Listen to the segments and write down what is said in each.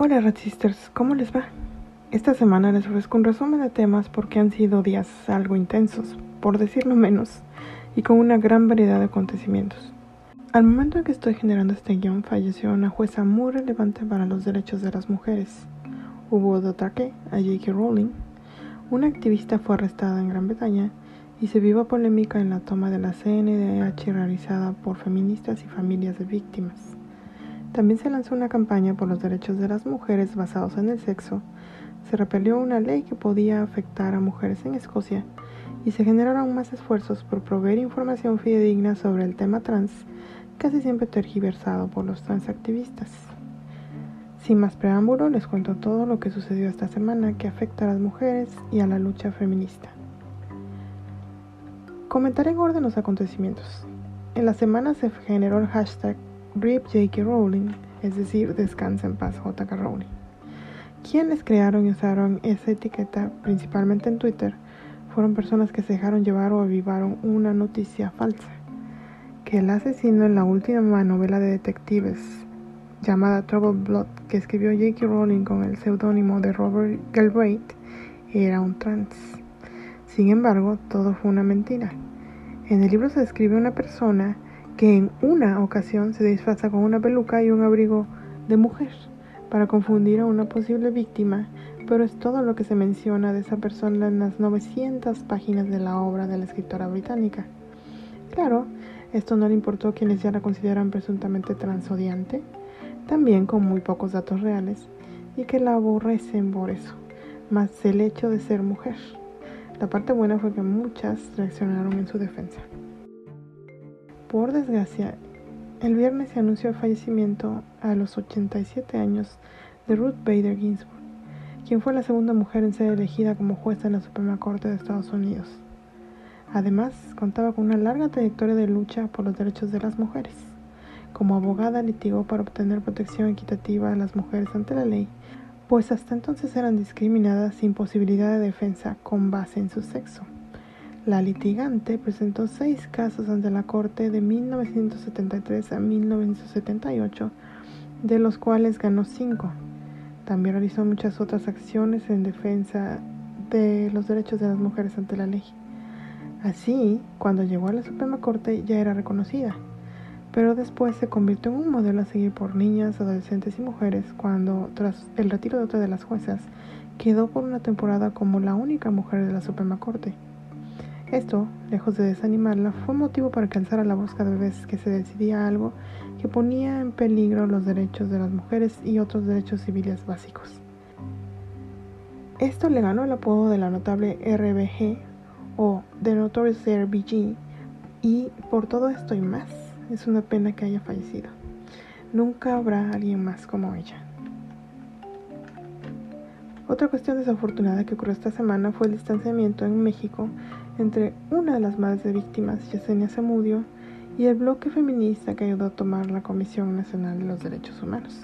Hola Red Sisters, ¿cómo les va? Esta semana les ofrezco un resumen de temas porque han sido días algo intensos, por decirlo menos, y con una gran variedad de acontecimientos. Al momento en que estoy generando este guion, falleció una jueza muy relevante para los derechos de las mujeres. Hubo de ataque a J.K. Rowling. Una activista fue arrestada en Gran Bretaña y se viva polémica en la toma de la CNDH realizada por feministas y familias de víctimas. También se lanzó una campaña por los derechos de las mujeres basados en el sexo, se repelió una ley que podía afectar a mujeres en Escocia y se generaron más esfuerzos por proveer información fidedigna sobre el tema trans, casi siempre tergiversado por los transactivistas. Sin más preámbulo, les cuento todo lo que sucedió esta semana que afecta a las mujeres y a la lucha feminista. Comentaré en orden los acontecimientos. En la semana se generó el hashtag RIP J.K. Rowling, es decir, Descansa en paz J.K. Rowling. Quienes crearon y usaron esa etiqueta, principalmente en Twitter, fueron personas que se dejaron llevar o avivaron una noticia falsa, que el asesino en la última novela de detectives llamada Trouble Blood, que escribió J.K. Rowling con el seudónimo de Robert Galbraith, era un trans. Sin embargo, todo fue una mentira. En el libro se describe una persona que en una ocasión se disfraza con una peluca y un abrigo de mujer para confundir a una posible víctima, pero es todo lo que se menciona de esa persona en las 900 páginas de la obra de la escritora británica. Claro, esto no le importó a quienes ya la consideran presuntamente transodiante, también con muy pocos datos reales, y que la aborrecen por eso, más el hecho de ser mujer. La parte buena fue que muchas reaccionaron en su defensa. Por desgracia, el viernes se anunció el fallecimiento a los 87 años de Ruth Bader Ginsburg, quien fue la segunda mujer en ser elegida como jueza en la Suprema Corte de Estados Unidos. Además, contaba con una larga trayectoria de lucha por los derechos de las mujeres. Como abogada litigó para obtener protección equitativa a las mujeres ante la ley, pues hasta entonces eran discriminadas sin posibilidad de defensa con base en su sexo. La litigante presentó seis casos ante la Corte de 1973 a 1978, de los cuales ganó cinco. También realizó muchas otras acciones en defensa de los derechos de las mujeres ante la ley. Así, cuando llegó a la Suprema Corte ya era reconocida, pero después se convirtió en un modelo a seguir por niñas, adolescentes y mujeres cuando, tras el retiro de otra de las juezas, quedó por una temporada como la única mujer de la Suprema Corte. Esto, lejos de desanimarla, fue motivo para que alzara la voz cada vez que se decidía algo que ponía en peligro los derechos de las mujeres y otros derechos civiles básicos. Esto le ganó el apodo de la notable RBG o The Notorious RBG y por todo esto y más, es una pena que haya fallecido. Nunca habrá alguien más como ella. Otra cuestión desafortunada que ocurrió esta semana fue el distanciamiento en México entre una de las madres de víctimas, Yesenia Zamudio, y el bloque feminista que ayudó a tomar la Comisión Nacional de los Derechos Humanos.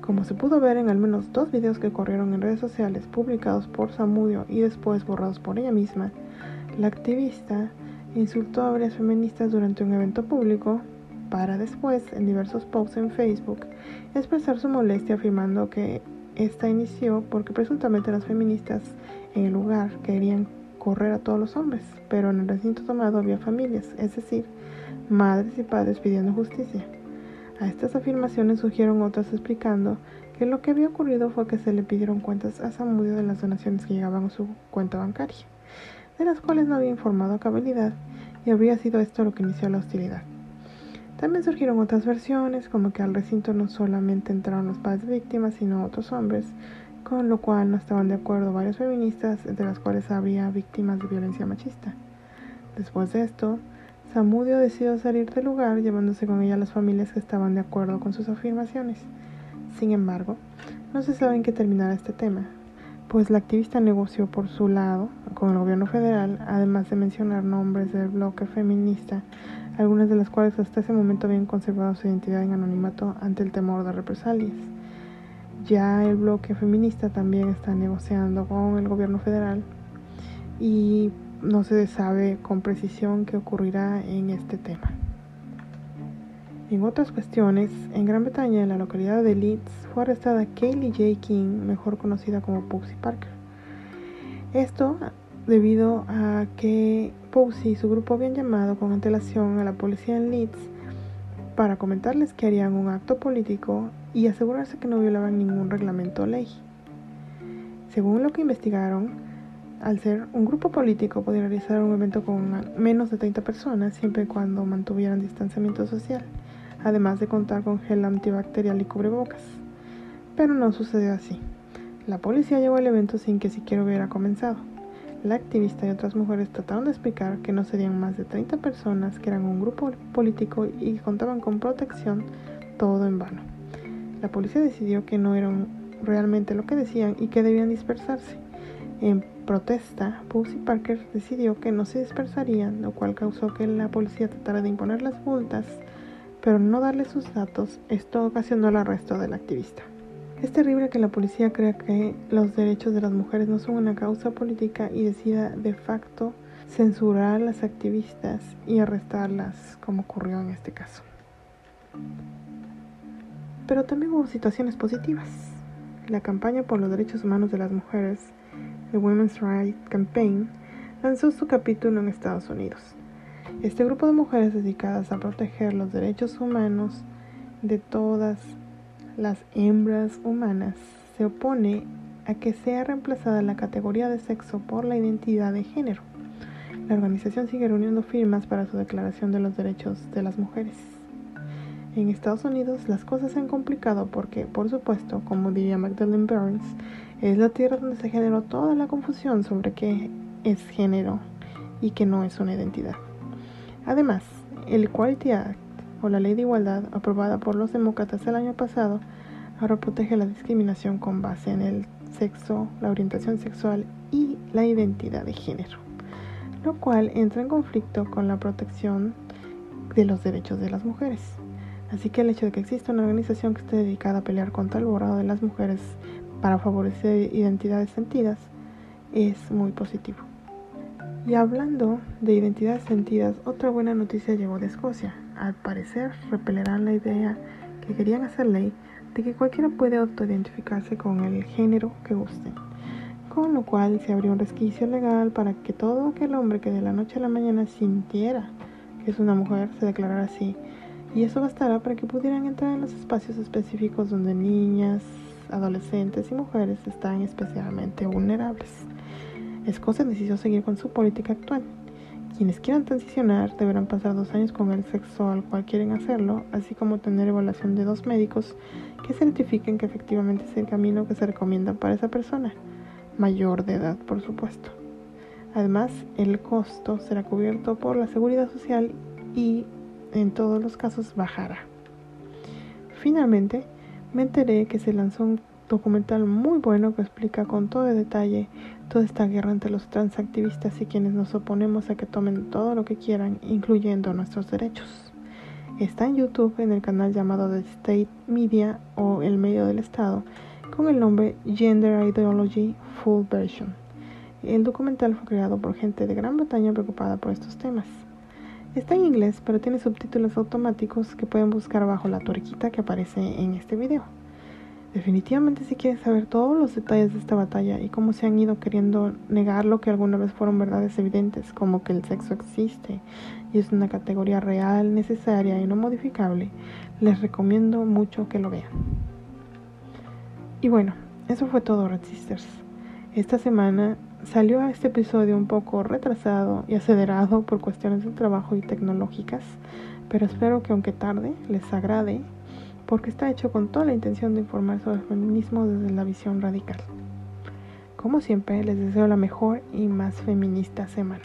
Como se pudo ver en al menos dos videos que corrieron en redes sociales publicados por Zamudio y después borrados por ella misma, la activista insultó a varias feministas durante un evento público para después, en diversos posts en Facebook, expresar su molestia afirmando que esta inició porque presuntamente las feministas en el lugar querían correr a todos los hombres, pero en el recinto tomado había familias, es decir, madres y padres pidiendo justicia. A estas afirmaciones surgieron otras explicando que lo que había ocurrido fue que se le pidieron cuentas a Samudio de las donaciones que llegaban a su cuenta bancaria, de las cuales no había informado a cabalidad y habría sido esto lo que inició la hostilidad. También surgieron otras versiones, como que al recinto no solamente entraron los padres víctimas, sino otros hombres, con lo cual no estaban de acuerdo varios feministas, entre las cuales habría víctimas de violencia machista. Después de esto, Samudio decidió salir del lugar llevándose con ella a las familias que estaban de acuerdo con sus afirmaciones. Sin embargo, no se sabe en qué terminará este tema, pues la activista negoció por su lado con el gobierno federal, además de mencionar nombres del bloque feminista, algunas de las cuales hasta ese momento habían conservado su identidad en anonimato ante el temor de represalias. Ya el bloque feminista también está negociando con el gobierno federal y no se sabe con precisión qué ocurrirá en este tema. En otras cuestiones, en Gran Bretaña, en la localidad de Leeds, fue arrestada Kaylee J. King, mejor conocida como Pussy Parker. Esto debido a que Pussy y su grupo habían llamado con antelación a la policía en Leeds para comentarles que harían un acto político y asegurarse que no violaban ningún reglamento o ley. Según lo que investigaron, al ser un grupo político podía realizar un evento con menos de 30 personas siempre y cuando mantuvieran distanciamiento social, además de contar con gel antibacterial y cubrebocas. Pero no sucedió así. La policía llegó al evento sin que siquiera hubiera comenzado. La activista y otras mujeres trataron de explicar que no serían más de 30 personas, que eran un grupo político y contaban con protección, todo en vano. La policía decidió que no eran realmente lo que decían y que debían dispersarse. En protesta, Pussy Parker decidió que no se dispersarían, lo cual causó que la policía tratara de imponer las multas, pero no darle sus datos. Esto ocasionó el arresto del activista. Es terrible que la policía crea que los derechos de las mujeres no son una causa política y decida de facto censurar a las activistas y arrestarlas como ocurrió en este caso. Pero también hubo situaciones positivas. La campaña por los derechos humanos de las mujeres, el Women's Rights Campaign, lanzó su capítulo en Estados Unidos. Este grupo de mujeres dedicadas a proteger los derechos humanos de todas las hembras humanas se opone a que sea reemplazada la categoría de sexo por la identidad de género. La organización sigue reuniendo firmas para su declaración de los derechos de las mujeres. En Estados Unidos las cosas se han complicado porque, por supuesto, como diría Magdalene Burns, es la tierra donde se generó toda la confusión sobre qué es género y qué no es una identidad. Además, el Equality Act o la Ley de Igualdad aprobada por los demócratas el año pasado ahora protege la discriminación con base en el sexo, la orientación sexual y la identidad de género, lo cual entra en conflicto con la protección de los derechos de las mujeres. Así que el hecho de que exista una organización que esté dedicada a pelear contra el borrado de las mujeres para favorecer identidades sentidas es muy positivo. Y hablando de identidades sentidas, otra buena noticia llegó de Escocia. Al parecer, repelerán la idea que querían hacer ley de que cualquiera puede autoidentificarse con el género que guste. Con lo cual se abrió un resquicio legal para que todo aquel hombre que de la noche a la mañana sintiera que es una mujer se declarara así. Y eso bastará para que pudieran entrar en los espacios específicos donde niñas, adolescentes y mujeres están especialmente vulnerables. Escocia decidió seguir con su política actual. Quienes quieran transicionar deberán pasar dos años con el sexo al cual quieren hacerlo, así como tener evaluación de dos médicos que certifiquen que efectivamente es el camino que se recomienda para esa persona, mayor de edad por supuesto. Además, el costo será cubierto por la seguridad social y en todos los casos bajará. Finalmente, me enteré que se lanzó un documental muy bueno que explica con todo detalle toda esta guerra entre los transactivistas y quienes nos oponemos a que tomen todo lo que quieran, incluyendo nuestros derechos. Está en YouTube en el canal llamado The State Media o El Medio del Estado, con el nombre Gender Ideology Full Version. El documental fue creado por gente de Gran Bretaña preocupada por estos temas. Está en inglés, pero tiene subtítulos automáticos que pueden buscar bajo la tuerquita que aparece en este video. Definitivamente si quieres saber todos los detalles de esta batalla y cómo se han ido queriendo negar lo que alguna vez fueron verdades evidentes, como que el sexo existe y es una categoría real, necesaria y no modificable, les recomiendo mucho que lo vean. Y bueno, eso fue todo Red Sisters. Esta semana salió a este episodio un poco retrasado y acelerado por cuestiones de trabajo y tecnológicas, pero espero que aunque tarde les agrade porque está hecho con toda la intención de informar sobre el feminismo desde la visión radical. Como siempre, les deseo la mejor y más feminista semana.